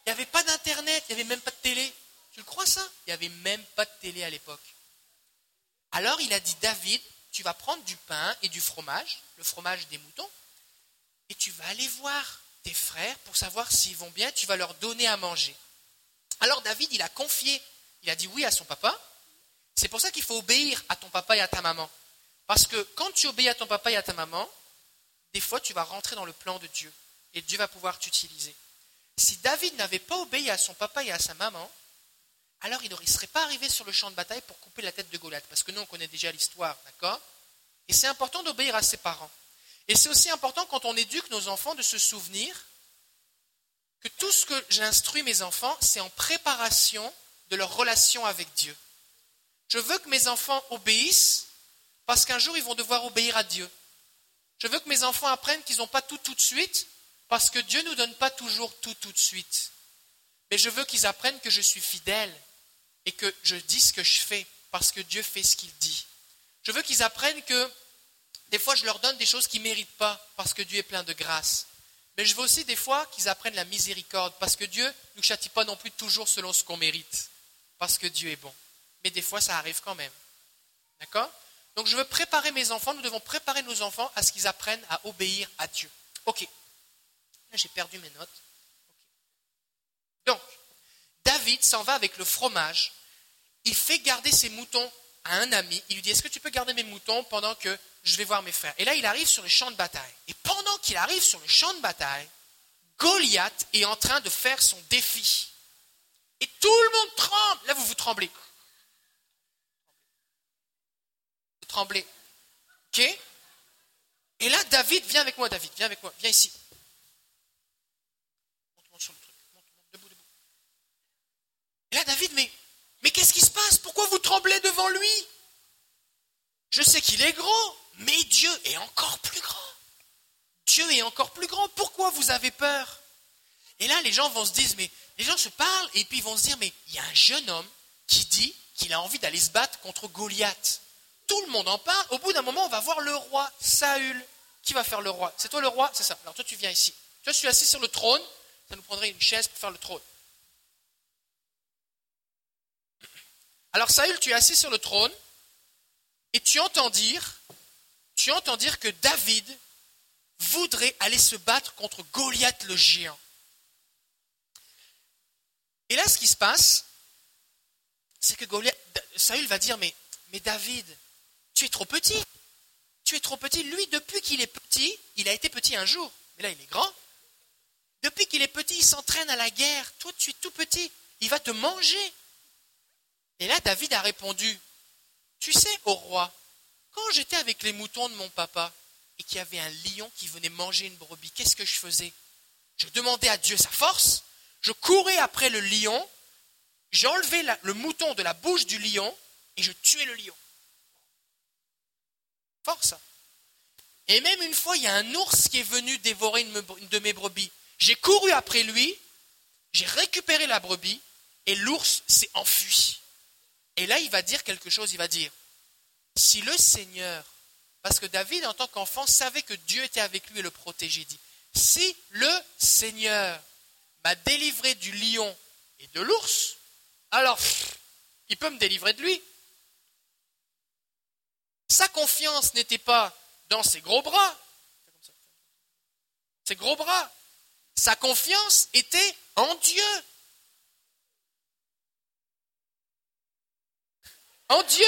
Il n'y avait pas d'internet. Il n'y avait même pas de télé. Tu le crois ça? Il n'y avait même pas de télé à l'époque. Alors il a dit, David, tu vas prendre du pain et du fromage, le fromage des moutons, et tu vas aller voir tes frères pour savoir s'ils vont bien, tu vas leur donner à manger. Alors David, il a confié, il a dit oui à son papa. C'est pour ça qu'il faut obéir à ton papa et à ta maman. Parce que quand tu obéis à ton papa et à ta maman, des fois tu vas rentrer dans le plan de Dieu et Dieu va pouvoir t'utiliser. Si David n'avait pas obéi à son papa et à sa maman, alors il ne serait pas arrivé sur le champ de bataille pour couper la tête de Goliath, parce que nous, on connaît déjà l'histoire, d'accord? Et c'est important d'obéir à ses parents. Et c'est aussi important quand on éduque nos enfants de se souvenir que tout ce que j'instruis mes enfants, c'est en préparation de leur relation avec Dieu. Je veux que mes enfants obéissent parce qu'un jour ils vont devoir obéir à Dieu. Je veux que mes enfants apprennent qu'ils n'ont pas tout tout de suite parce que Dieu ne nous donne pas toujours tout tout de suite. Mais je veux qu'ils apprennent que je suis fidèle et que je dis ce que je fais parce que Dieu fait ce qu'il dit. Je veux qu'ils apprennent que des fois je leur donne des choses qu'ils ne méritent pas parce que Dieu est plein de grâce. Mais je veux aussi des fois qu'ils apprennent la miséricorde parce que Dieu ne nous châtie pas non plus toujours selon ce qu'on mérite parce que Dieu est bon. Mais des fois ça arrive quand même. D'accord? Donc je veux préparer mes enfants, nous devons préparer nos enfants à ce qu'ils apprennent à obéir à Dieu. Ok. Là j'ai perdu mes notes. Donc, David s'en va avec le fromage il fait garder ses moutons à un ami. Il lui dit, est-ce que tu peux garder mes moutons pendant que je vais voir mes frères? Et là, il arrive sur le champ de bataille. Et pendant qu'il arrive sur le champ de bataille, Goliath est en train de faire son défi. Et tout le monde tremble. Là, vous vous tremblez. Vous tremblez. OK? Et là, David, viens avec moi, David, viens avec moi, viens ici. Et là, David, mais mais qu'est-ce qui se passe? Pourquoi vous tremblez devant lui? Je sais qu'il est grand, mais Dieu est encore plus grand. Dieu est encore plus grand. Pourquoi vous avez peur? Et là, les gens vont se dire, mais les gens se parlent et puis ils vont se dire, mais il y a un jeune homme qui dit qu'il a envie d'aller se battre contre Goliath. Tout le monde en parle. Au bout d'un moment, on va voir le roi Saül. Qui va faire le roi? C'est toi le roi? C'est ça. Alors toi, tu viens ici. Toi, je suis assis sur le trône. Ça nous prendrait une chaise pour faire le trône. Alors Saül, tu es assis sur le trône et tu entends dire, tu entends dire que David voudrait aller se battre contre Goliath le géant. Et là, ce qui se passe, c'est que Goliath, Saül va dire, mais, mais David, tu es trop petit. Tu es trop petit. Lui, depuis qu'il est petit, il a été petit un jour, mais là, il est grand. Depuis qu'il est petit, il s'entraîne à la guerre. Toi, tu es tout petit. Il va te manger. Et là, David a répondu, tu sais, au roi, quand j'étais avec les moutons de mon papa et qu'il y avait un lion qui venait manger une brebis, qu'est-ce que je faisais? Je demandais à Dieu sa force, je courais après le lion, j'enlevais le mouton de la bouche du lion et je tuais le lion. Et même une fois, il y a un ours qui est venu dévorer une de mes brebis. J'ai couru après lui, j'ai récupéré la brebis, et l'ours s'est enfui. Et là, il va dire quelque chose, il va dire, si le Seigneur, parce que David, en tant qu'enfant, savait que Dieu était avec lui et le protégeait, dit, si le Seigneur m'a délivré du lion et de l'ours, alors il peut me délivrer de lui. Sa confiance n'était pas dans ses gros bras, ses gros bras. Sa confiance était en Dieu. En Dieu.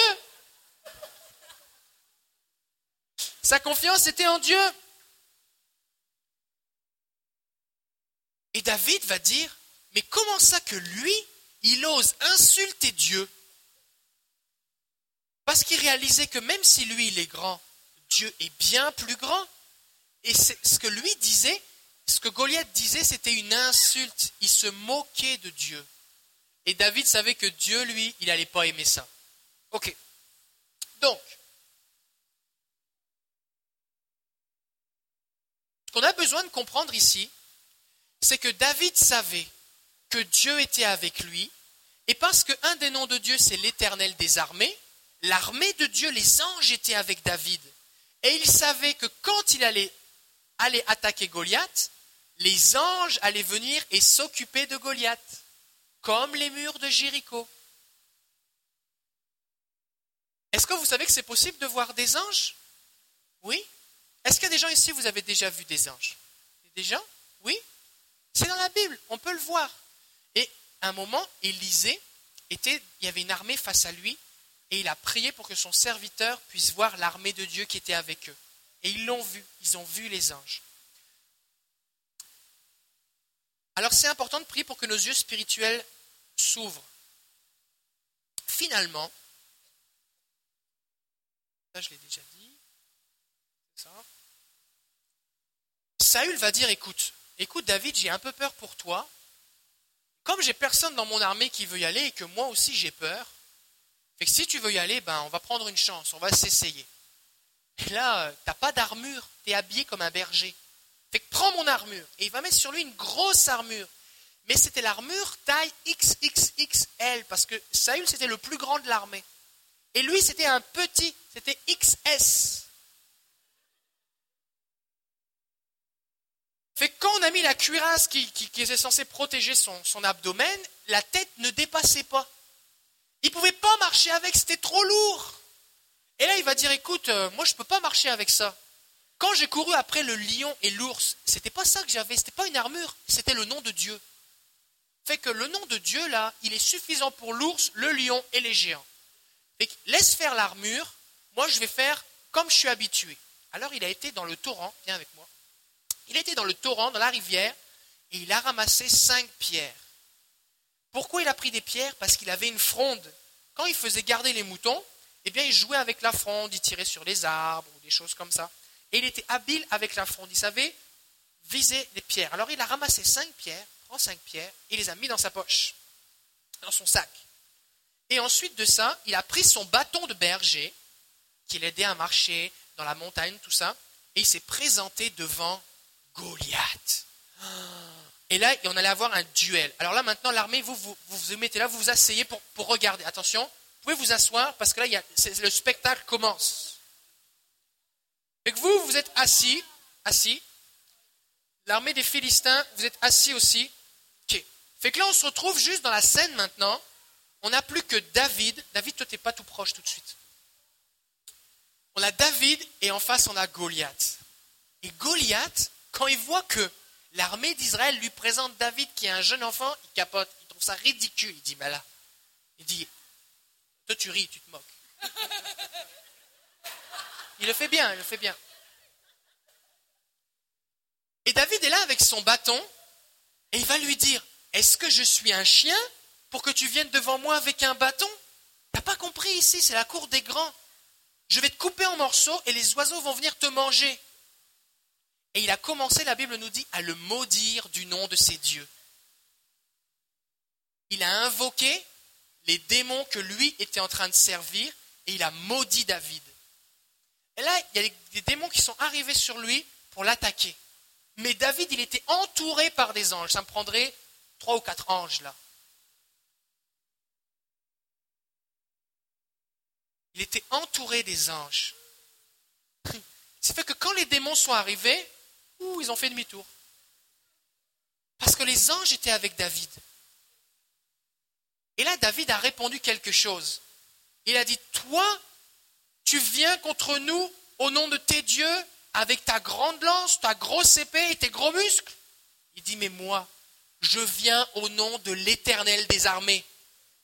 Sa confiance était en Dieu. Et David va dire, mais comment ça que lui, il ose insulter Dieu Parce qu'il réalisait que même si lui, il est grand, Dieu est bien plus grand. Et ce que lui disait, ce que Goliath disait, c'était une insulte. Il se moquait de Dieu. Et David savait que Dieu, lui, il n'allait pas aimer ça. Ok. Donc, ce qu'on a besoin de comprendre ici, c'est que David savait que Dieu était avec lui, et parce qu'un des noms de Dieu, c'est l'éternel des armées, l'armée de Dieu, les anges étaient avec David. Et il savait que quand il allait attaquer Goliath, les anges allaient venir et s'occuper de Goliath, comme les murs de Jéricho. Est-ce que vous savez que c'est possible de voir des anges? Oui Est-ce qu'il y a des gens ici, vous avez déjà vu des anges? Des gens? Oui C'est dans la Bible, on peut le voir. Et à un moment, Élisée était, il y avait une armée face à lui, et il a prié pour que son serviteur puisse voir l'armée de Dieu qui était avec eux. Et ils l'ont vu, ils ont vu les anges. Alors c'est important de prier pour que nos yeux spirituels s'ouvrent. Finalement, ça je l'ai déjà dit, ça. Saül va dire, écoute, écoute David, j'ai un peu peur pour toi. Comme j'ai personne dans mon armée qui veut y aller et que moi aussi j'ai peur, si tu veux y aller, ben on va prendre une chance, on va s'essayer. Là, euh, t'as pas d'armure, tu es habillé comme un berger. Fait que prends mon armure. Et il va mettre sur lui une grosse armure. Mais c'était l'armure taille XXXL, parce que Saül c'était le plus grand de l'armée. Et lui c'était un petit, c'était XS. Fait quand on a mis la cuirasse qui, qui, était censée protéger son abdomen, la tête ne dépassait pas. Il ne pouvait pas marcher avec, c'était trop lourd. Et là, il va dire, écoute, euh, moi, je ne peux pas marcher avec ça. Quand j'ai couru après le lion et l'ours, c'était pas ça que j'avais, c'était pas une armure, c'était le nom de Dieu. Fait que le nom de Dieu, là, il est suffisant pour l'ours, le lion et les géants. Fait que laisse faire l'armure, moi, je vais faire comme je suis habitué. Alors, il a été dans le torrent, viens avec moi. Il a été dans le torrent, dans la rivière, et il a ramassé cinq pierres. Pourquoi il a pris des pierres Parce qu'il avait une fronde. Quand il faisait garder les moutons, eh bien, il jouait avec la fronde, il tirait sur les arbres ou des choses comme ça. Et il était habile avec la fronde, il savait viser les pierres. Alors il a ramassé cinq pierres, prend cinq pierres, et les a mis dans sa poche, dans son sac. Et ensuite de ça, il a pris son bâton de berger, qui l'aidait à marcher dans la montagne, tout ça, et il s'est présenté devant Goliath. Et là, on allait avoir un duel. Alors là, maintenant, l'armée, vous, vous, vous mettez là, vous vous asseyez pour, pour regarder. Attention, vous pouvez vous asseoir parce que là, il y a, le spectacle commence. Et que vous, vous êtes assis, assis. L'armée des Philistins, vous êtes assis aussi. Ok. Fait que là, on se retrouve juste dans la scène maintenant. On n'a plus que David. David, toi, t'es pas tout proche tout de suite. On a David et en face, on a Goliath. Et Goliath, quand il voit que L'armée d'Israël lui présente David qui est un jeune enfant, il capote, il trouve ça ridicule. Il dit, mais là, il dit, toi tu ris, tu te moques. Il le fait bien, il le fait bien. Et David est là avec son bâton et il va lui dire, est-ce que je suis un chien pour que tu viennes devant moi avec un bâton? T'as pas compris ici, c'est la cour des grands. Je vais te couper en morceaux et les oiseaux vont venir te manger. Et il a commencé, la Bible nous dit, à le maudire du nom de ses dieux. Il a invoqué les démons que lui était en train de servir et il a maudit David. Et là, il y a des, démons qui sont arrivés sur lui pour l'attaquer. Mais David, il était entouré par des anges. Ça me prendrait trois ou quatre anges là. Il était entouré des anges. (laughs) C'est fait que quand les démons sont arrivés, ouh, ils ont fait demi-tour. Parce que les anges étaient avec David. Et là, David a répondu quelque chose. Il a dit, toi, tu viens contre nous au nom de tes dieux avec ta grande lance, ta grosse épée et tes gros muscles. Il dit, mais moi, je viens au nom de l'Éternel des armées.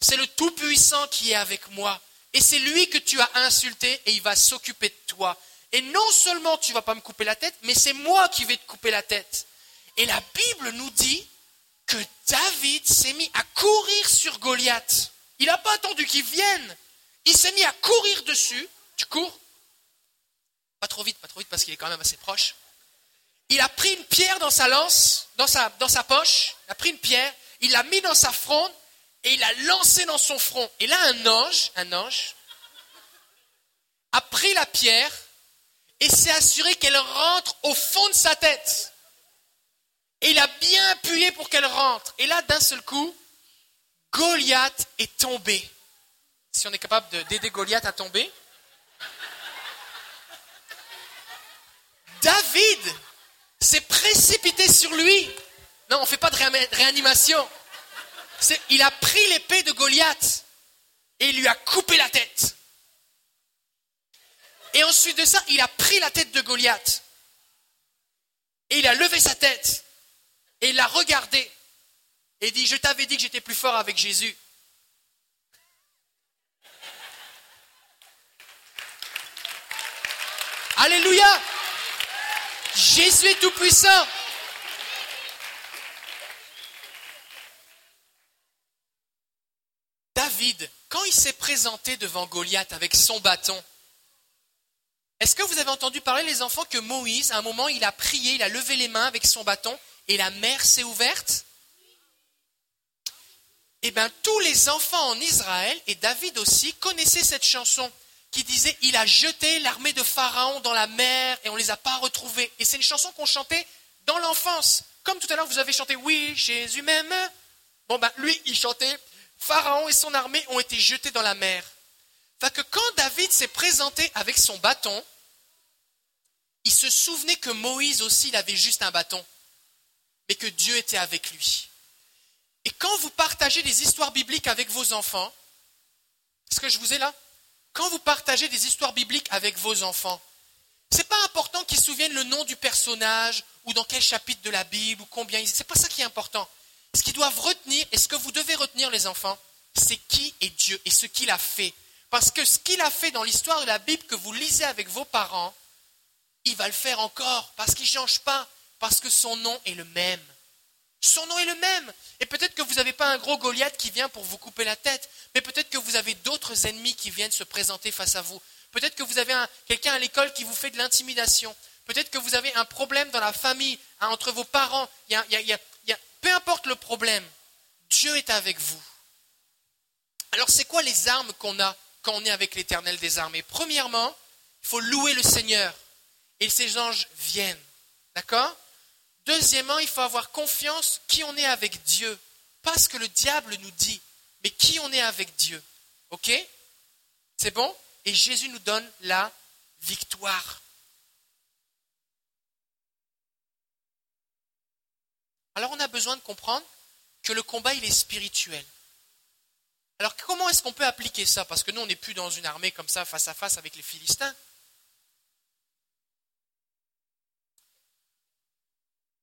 C'est le Tout-Puissant qui est avec moi. Et c'est lui que tu as insulté et il va s'occuper de toi. Et non seulement tu vas pas me couper la tête, mais c'est moi qui vais te couper la tête. Et la Bible nous dit que David s'est mis à courir sur Goliath. Il n'a pas attendu qu'il vienne. Il s'est mis à courir dessus. Tu cours Pas trop vite, pas trop vite parce qu'il est quand même assez proche. Il a pris une pierre dans sa lance, dans sa, dans sa poche. Il a pris une pierre, il l'a mis dans sa fronde et il a lancé dans son front. Et là, un ange, un ange, a pris la pierre et s'est assuré qu'elle rentre au fond de sa tête. Et il a bien appuyé pour qu'elle rentre. Et là, d'un seul coup, Goliath est tombé. Si on est capable d'aider Goliath à tomber. David s'est précipité sur lui. Non, on ne fait pas de réanimation il a pris l'épée de Goliath et il lui a coupé la tête. Et ensuite de ça, il a pris la tête de Goliath et il a levé sa tête et il l'a regardé et dit, je t'avais dit que j'étais plus fort avec Jésus. Alléluia. Jésus est tout puissant. David, quand il s'est présenté devant Goliath avec son bâton, est-ce que vous avez entendu parler, les enfants, que Moïse, à un moment, il a prié, il a levé les mains avec son bâton et la mer s'est ouverte? Eh bien, tous les enfants en Israël, et David aussi, connaissaient cette chanson qui disait Il a jeté l'armée de Pharaon dans la mer et on ne les a pas retrouvés. Et c'est une chanson qu'on chantait dans l'enfance. Comme tout à l'heure, vous avez chanté Oui, Jésus m'aime. Bon, ben, lui, il chantait Pharaon et son armée ont été jetés dans la mer. Que quand David s'est présenté avec son bâton, il se souvenait que Moïse aussi, il avait juste un bâton, mais que Dieu était avec lui. Et quand vous partagez des histoires bibliques avec vos enfants, est-ce que je vous ai là? Quand vous partagez des histoires bibliques avec vos enfants, ce n'est pas important qu'ils souviennent le nom du personnage ou dans quel chapitre de la Bible ou combien. Ce n'est pas ça qui est important. Ce qu'ils doivent retenir, et ce que vous devez retenir les enfants, c'est qui est Dieu et ce qu'il a fait. Parce que ce qu'il a fait dans l'histoire de la Bible que vous lisez avec vos parents, il va le faire encore, parce qu'il ne change pas, parce que son nom est le même. Son nom est le même. Et peut-être que vous n'avez pas un gros Goliath qui vient pour vous couper la tête, mais peut-être que vous avez d'autres ennemis qui viennent se présenter face à vous. Peut-être que vous avez quelqu'un à l'école qui vous fait de l'intimidation. Peut-être que vous avez un problème dans la famille, hein, entre vos parents. Y, a, peu importe le problème, Dieu est avec vous. Alors c'est quoi les armes qu'on a quand on est avec l'Éternel des armées Premièrement, il faut louer le Seigneur et ces anges viennent. D'accord? Deuxièmement, il faut avoir confiance qui on est avec Dieu. Pas ce que le diable nous dit, mais qui on est avec Dieu. Ok? C'est bon? Et Jésus nous donne la victoire. Alors on a besoin de comprendre que le combat, il est spirituel. Alors comment est-ce qu'on peut appliquer ça? Parce que nous, on n'est plus dans une armée comme ça, face à face avec les Philistins.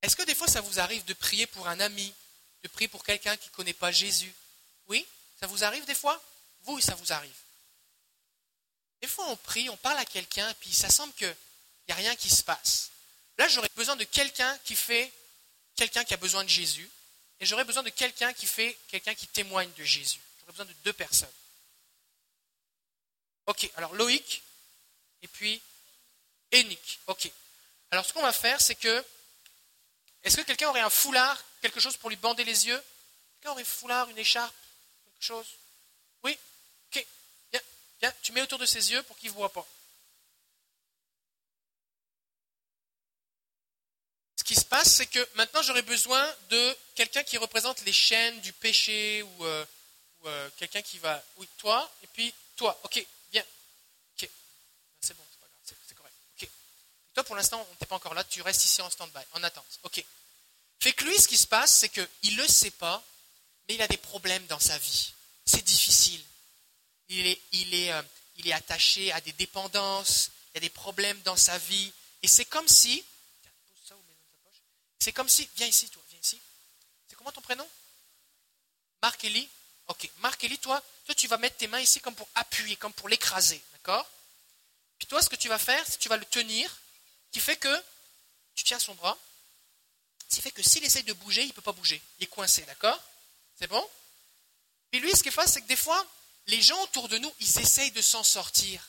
Est-ce que des fois, ça vous arrive de prier pour un ami, de prier pour quelqu'un qui ne connaît pas Jésus? Oui? Ça vous arrive des fois? Vous, ça vous arrive. Des fois, on prie, on parle à quelqu'un, puis ça semble qu'il n'y a rien qui se passe. Là, j'aurais besoin de quelqu'un qui fait quelqu'un qui a besoin de Jésus, et j'aurais besoin de quelqu'un qui fait quelqu'un qui témoigne de Jésus tu aurais besoin de deux personnes. Ok, alors Loïc et puis Enic. Ok. Alors ce qu'on va faire, c'est que. Est-ce que quelqu'un aurait un foulard, quelque chose pour lui bander les yeux? Quelqu'un aurait un foulard, une écharpe, quelque chose? Oui? Ok. Viens, viens, tu mets autour de ses yeux pour qu'il ne voit pas. Ce qui se passe, c'est que maintenant j'aurais besoin de quelqu'un qui représente les chaînes du péché ou euh, euh, quelqu'un qui va. Oui, toi, et puis toi. Ok, viens. Ok, c'est bon, c'est correct. Ok. Toi, pour l'instant, on n'est pas encore là, tu restes ici en stand-by, en attente. Ok. Fait que lui, ce qui se passe, c'est qu'il ne le sait pas, mais il a des problèmes dans sa vie. C'est difficile. Il est, il, est, euh, il est attaché à des dépendances, il y a des problèmes dans sa vie. Et c'est comme si. C'est comme si. Viens ici, toi, viens ici. C'est comment ton prénom? Marc Elie Ok. Marc Elie, toi, toi, tu vas mettre tes mains ici comme pour appuyer, comme pour l'écraser. D'accord? Puis toi, ce que tu vas faire, c'est que tu vas le tenir, qui fait que tu tiens son bras. Ce qui fait que s'il essaye de bouger, il ne peut pas bouger. Il est coincé, d'accord? C'est bon? Puis lui, ce qu'il fait, c'est que des fois, les gens autour de nous, ils essayent de s'en sortir.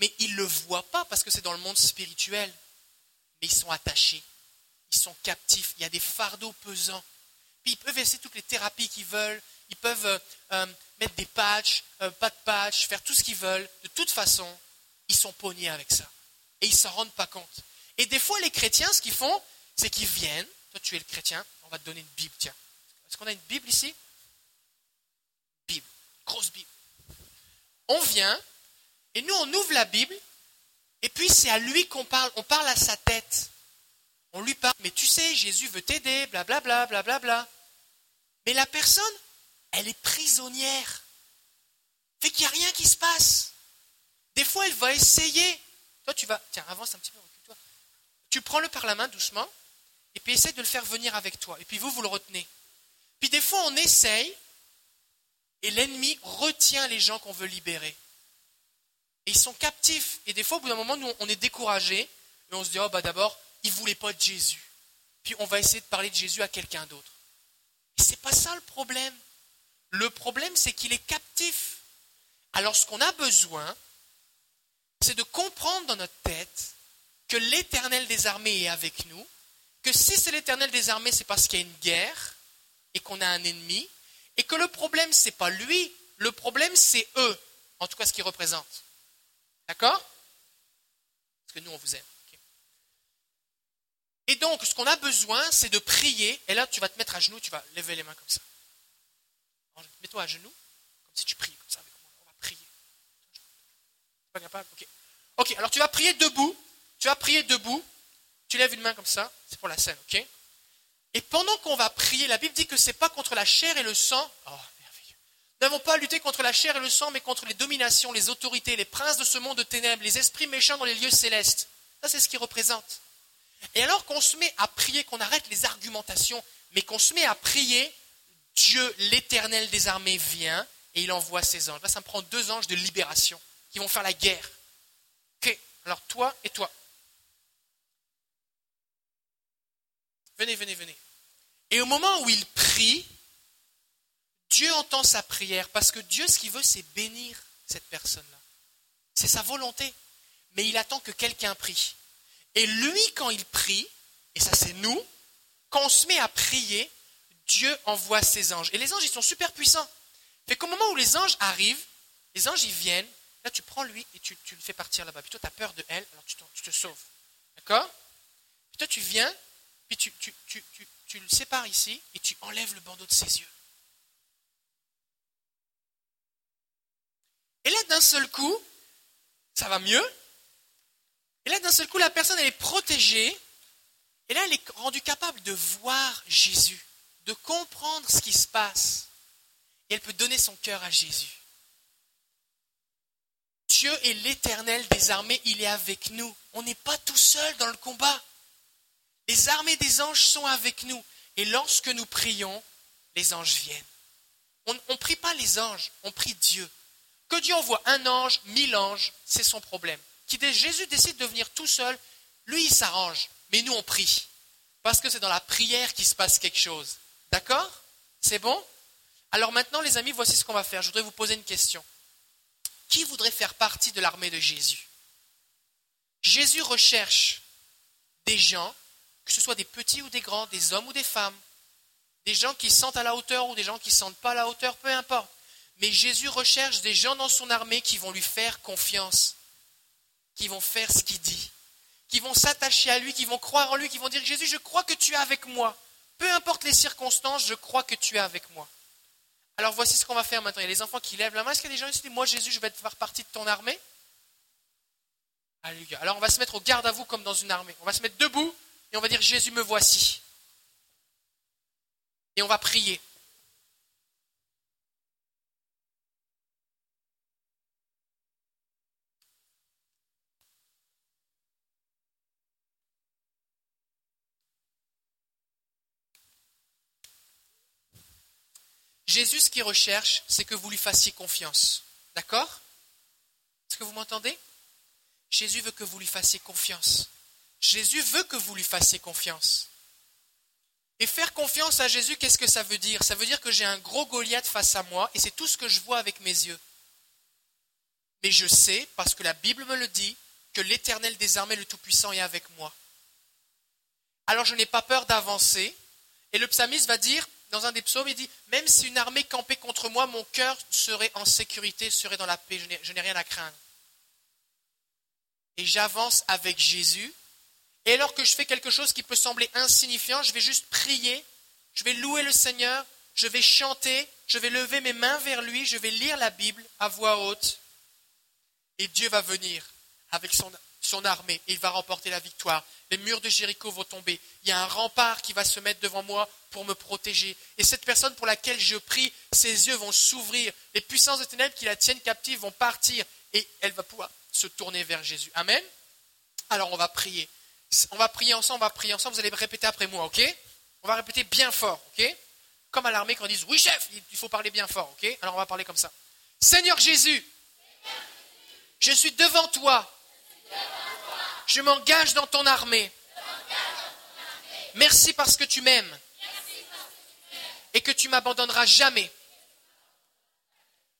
Mais ils ne le voient pas parce que c'est dans le monde spirituel. Mais ils sont attachés. Ils sont captifs. Il y a des fardeaux pesants. Puis ils peuvent essayer toutes les thérapies qu'ils veulent. Ils peuvent euh, euh, mettre des patchs, euh, pas de patchs, faire tout ce qu'ils veulent. De toute façon, ils sont pognés avec ça. Et ils ne s'en rendent pas compte. Et des fois, les chrétiens, ce qu'ils font, c'est qu'ils viennent. Toi, tu es le chrétien. On va te donner une Bible. Tiens. Est-ce qu'on a une Bible ici? Bible. Grosse Bible. On vient, et nous, on ouvre la Bible, et puis c'est à lui qu'on parle. On parle à sa tête. On lui parle. Mais tu sais, Jésus veut t'aider, blablabla, blablabla. Mais la personne, elle est prisonnière. Fait qu'il n'y a rien qui se passe. Des fois, elle va essayer. Toi, tu vas. Tiens, avance un petit peu, recule-toi. Tu prends-le par la main doucement, et puis essaie de le faire venir avec toi. Et puis vous, vous le retenez. Puis des fois, on essaye, et l'ennemi retient les gens qu'on veut libérer. Et ils sont captifs. Et des fois, au bout d'un moment, nous, on est découragés, et on se dit, oh, bah d'abord, il ne voulait pas de Jésus. Puis on va essayer de parler de Jésus à quelqu'un d'autre. Et ce n'est pas ça le problème. Le problème, c'est qu'il est captif. Alors ce qu'on a besoin, c'est de comprendre dans notre tête que l'éternel des armées est avec nous, que si c'est l'éternel des armées, c'est parce qu'il y a une guerre et qu'on a un ennemi, et que le problème, ce n'est pas lui, le problème, c'est eux, en tout cas ce qu'ils représentent. D'accord? Parce que nous, on vous aime. Et donc, ce qu'on a besoin, c'est de prier. Et là, tu vas te mettre à genoux, tu vas lever les mains comme ça. Mets-toi à genoux, comme si tu pries comme ça avec moi. On va prier. Pas capable Ok. Ok, alors tu vas prier debout. Tu vas prier debout. Tu lèves une main comme ça. C'est pour la scène, ok Et pendant qu'on va prier, la Bible dit que ce n'est pas contre la chair et le sang. Oh, merveilleux. Nous n'avons pas à lutter contre la chair et le sang, mais contre les dominations, les autorités, les princes de ce monde de ténèbres, les esprits méchants dans les lieux célestes. Ça, c'est ce qu'il représente. Et alors qu'on se met à prier, qu'on arrête les argumentations, mais qu'on se met à prier, Dieu, l'éternel des armées, vient et il envoie ses anges. Là, ça me prend deux anges de libération qui vont faire la guerre. Ok, alors toi et toi. Venez, venez, venez. Et au moment où il prie, Dieu entend sa prière parce que Dieu, ce qu'il veut, c'est bénir cette personne-là. C'est sa volonté. Mais il attend que quelqu'un prie. Et lui, quand il prie, et ça c'est nous, quand on se met à prier, Dieu envoie ses anges. Et les anges, ils sont super puissants. Fait qu'au moment où les anges arrivent, les anges, ils viennent, là tu prends lui et tu, le fais partir là-bas. Puis toi, tu as peur de elle, alors tu, te sauves. D'accord? Puis tu viens, puis tu, tu le sépares ici et tu enlèves le bandeau de ses yeux. Et là, d'un seul coup, ça va mieux, et là, d'un seul coup, la personne, elle est protégée. Et là, elle est rendue capable de voir Jésus, de comprendre ce qui se passe. Et elle peut donner son cœur à Jésus. Dieu est l'éternel des armées, il est avec nous. On n'est pas tout seul dans le combat. Les armées des anges sont avec nous. Et lorsque nous prions, les anges viennent. On ne prie pas les anges, on prie Dieu. Que Dieu envoie un ange, mille anges, c'est son problème. Jésus décide de venir tout seul, lui il s'arrange, mais nous on prie. Parce que c'est dans la prière qu'il se passe quelque chose. D'accord? C'est bon? Alors maintenant les amis, voici ce qu'on va faire. Je voudrais vous poser une question. Qui voudrait faire partie de l'armée de Jésus? Jésus recherche des gens, que ce soit des petits ou des grands, des hommes ou des femmes, des gens qui sentent à la hauteur ou des gens qui ne sentent pas à la hauteur, peu importe. Mais Jésus recherche des gens dans son armée qui vont lui faire confiance qui vont faire ce qu'il dit, qui vont s'attacher à lui, qui vont croire en lui, qui vont dire Jésus, je crois que tu es avec moi. Peu importe les circonstances, je crois que tu es avec moi. Alors voici ce qu'on va faire maintenant. Il y a les enfants qui lèvent la main. Est-ce qu'il y a des gens qui disent Moi, Jésus, je vais faire partie de ton armée? Alors on va se mettre au garde à vous comme dans une armée. On va se mettre debout et on va dire Jésus, me voici. Et on va prier. Jésus, ce qu'il recherche, c'est que vous lui fassiez confiance. D'accord Est-ce que vous m'entendez Jésus veut que vous lui fassiez confiance. Jésus veut que vous lui fassiez confiance. Et faire confiance à Jésus, qu'est-ce que ça veut dire Ça veut dire que j'ai un gros Goliath face à moi et c'est tout ce que je vois avec mes yeux. Mais je sais, parce que la Bible me le dit, que l'Éternel des armées, le Tout-Puissant, est avec moi. Alors je n'ai pas peur d'avancer. Et le psalmiste va dire, dans un des psaumes, il dit, même si une armée campait contre moi, mon cœur serait en sécurité, serait dans la paix, je n'ai rien à craindre. Et j'avance avec Jésus. Et alors que je fais quelque chose qui peut sembler insignifiant, je vais juste prier, je vais louer le Seigneur, je vais chanter, je vais lever mes mains vers lui, je vais lire la Bible à voix haute. Et Dieu va venir avec son, son armée et il va remporter la victoire. Les murs de Jéricho vont tomber. Il y a un rempart qui va se mettre devant moi pour me protéger. Et cette personne pour laquelle je prie, ses yeux vont s'ouvrir. Les puissances de ténèbres qui la tiennent captive vont partir et elle va pouvoir se tourner vers Jésus. Amen. Alors on va prier. On va prier ensemble, on va prier ensemble. Vous allez répéter après moi, ok? On va répéter bien fort, ok? Comme à l'armée quand on dit oui chef, il faut parler bien fort, ok? Alors on va parler comme ça. Seigneur Jésus, je suis devant toi. Je m'engage dans ton armée. Merci parce que tu m'aimes et que tu m'abandonneras jamais.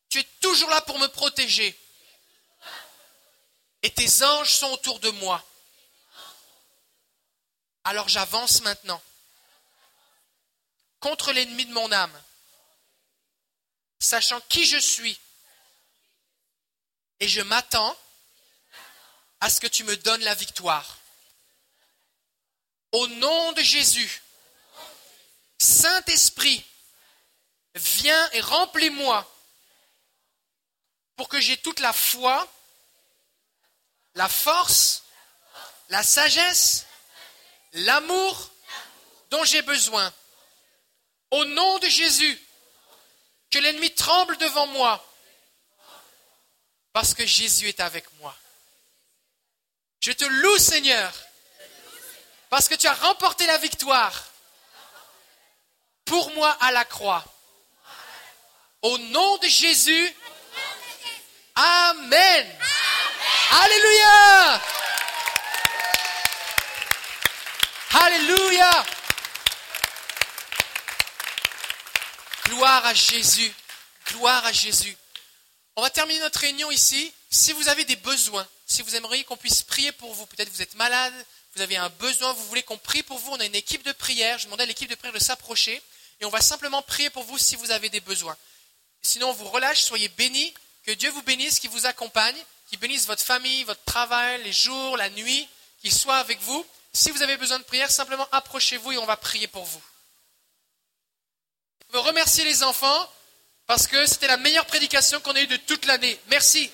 Tu es toujours là pour me protéger. Et tes anges sont autour de moi. Alors j'avance maintenant contre l'ennemi de mon âme, sachant qui je suis. Et je m'attends à ce que tu me donnes la victoire. Au nom de Jésus, Saint-Esprit, viens et remplis-moi pour que j'ai toute la foi, la force, la sagesse, l'amour dont j'ai besoin. Au nom de Jésus, que l'ennemi tremble devant moi, parce que Jésus est avec moi. Je te loue, Seigneur, parce que tu as remporté la victoire pour moi à la croix. Au nom de Jésus, Amen. Alléluia. Alléluia. Gloire à Jésus. Gloire à Jésus. On va terminer notre réunion ici. Si vous avez des besoins, si vous aimeriez qu'on puisse prier pour vous, peut-être vous êtes malade, vous avez un besoin, vous voulez qu'on prie pour vous, on a une équipe de prière. Je demandais à l'équipe de prière de s'approcher et on va simplement prier pour vous si vous avez des besoins. Sinon, on vous relâche, soyez bénis, que Dieu vous bénisse, qu'il vous accompagne, qu'il bénisse votre famille, votre travail, les jours, la nuit, qu'il soit avec vous. Si vous avez besoin de prière, simplement approchez-vous et on va prier pour vous. Je veux remercier les enfants parce que c'était la meilleure prédication qu'on ait eue de toute l'année. Merci.